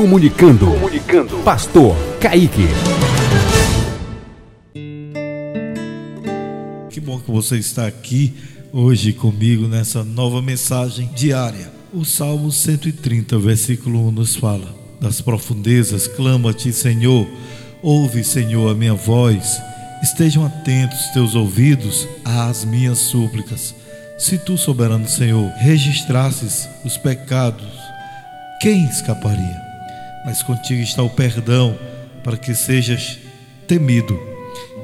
Comunicando. Comunicando. Pastor Kaique. Que bom que você está aqui hoje comigo nessa nova mensagem diária. O Salmo 130, versículo 1 nos fala: Das profundezas clama-te, Senhor. Ouve, Senhor, a minha voz. Estejam atentos teus ouvidos às minhas súplicas. Se tu, soberano Senhor, registrasses os pecados, quem escaparia? Mas contigo está o perdão para que sejas temido.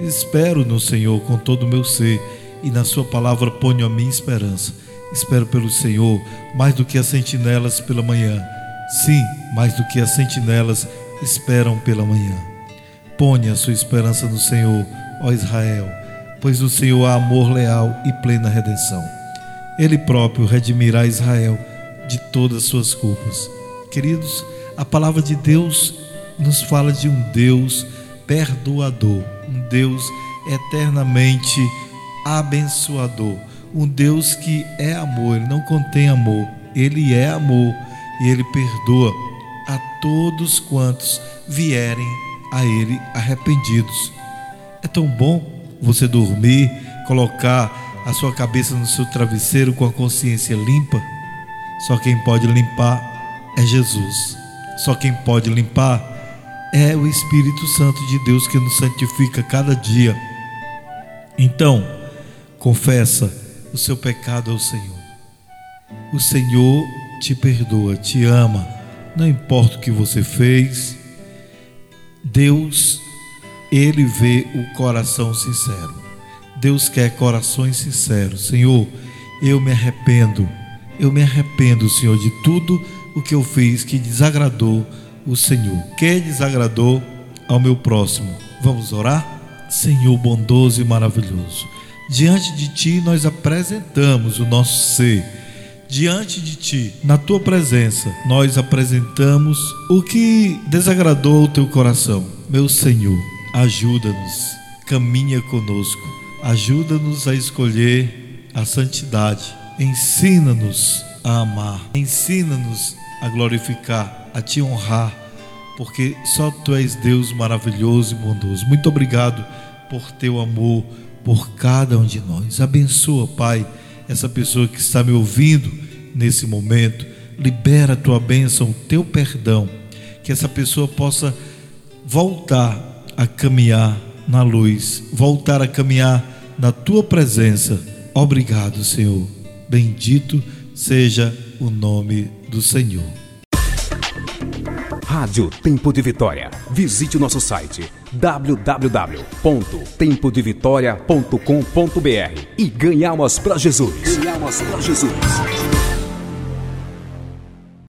Espero no Senhor com todo o meu ser e na Sua palavra ponho a minha esperança. Espero pelo Senhor mais do que as sentinelas pela manhã. Sim, mais do que as sentinelas esperam pela manhã. Ponha a sua esperança no Senhor, ó Israel, pois no Senhor há amor leal e plena redenção. Ele próprio redimirá Israel de todas as suas culpas. Queridos, a palavra de Deus nos fala de um Deus perdoador, um Deus eternamente abençoador, um Deus que é amor, ele não contém amor, ele é amor e ele perdoa a todos quantos vierem a ele arrependidos. É tão bom você dormir, colocar a sua cabeça no seu travesseiro com a consciência limpa? Só quem pode limpar é Jesus. Só quem pode limpar é o Espírito Santo de Deus que nos santifica cada dia. Então, confessa o seu pecado ao Senhor. O Senhor te perdoa, te ama, não importa o que você fez. Deus, ele vê o coração sincero. Deus quer corações sinceros. Senhor, eu me arrependo. Eu me arrependo, Senhor, de tudo o que eu fiz que desagradou o Senhor. Que desagradou ao meu próximo. Vamos orar? Senhor bondoso e maravilhoso. Diante de ti nós apresentamos o nosso ser. Diante de ti, na tua presença, nós apresentamos o que desagradou o teu coração. Meu Senhor, ajuda-nos, caminha conosco Ajuda-nos a escolher a santidade. Ensina-nos a amar. Ensina-nos a glorificar, a te honrar, porque só tu és Deus maravilhoso e bondoso. Muito obrigado por teu amor por cada um de nós. Abençoa, Pai, essa pessoa que está me ouvindo nesse momento. Libera a tua bênção, o teu perdão, que essa pessoa possa voltar a caminhar na luz, voltar a caminhar na tua presença. Obrigado, Senhor. Bendito seja o nome do Senhor. Rádio Tempo de Vitória. Visite o nosso site www.tempodevitoria.com.br e ganhamos para Jesus. Ganhamos para Jesus.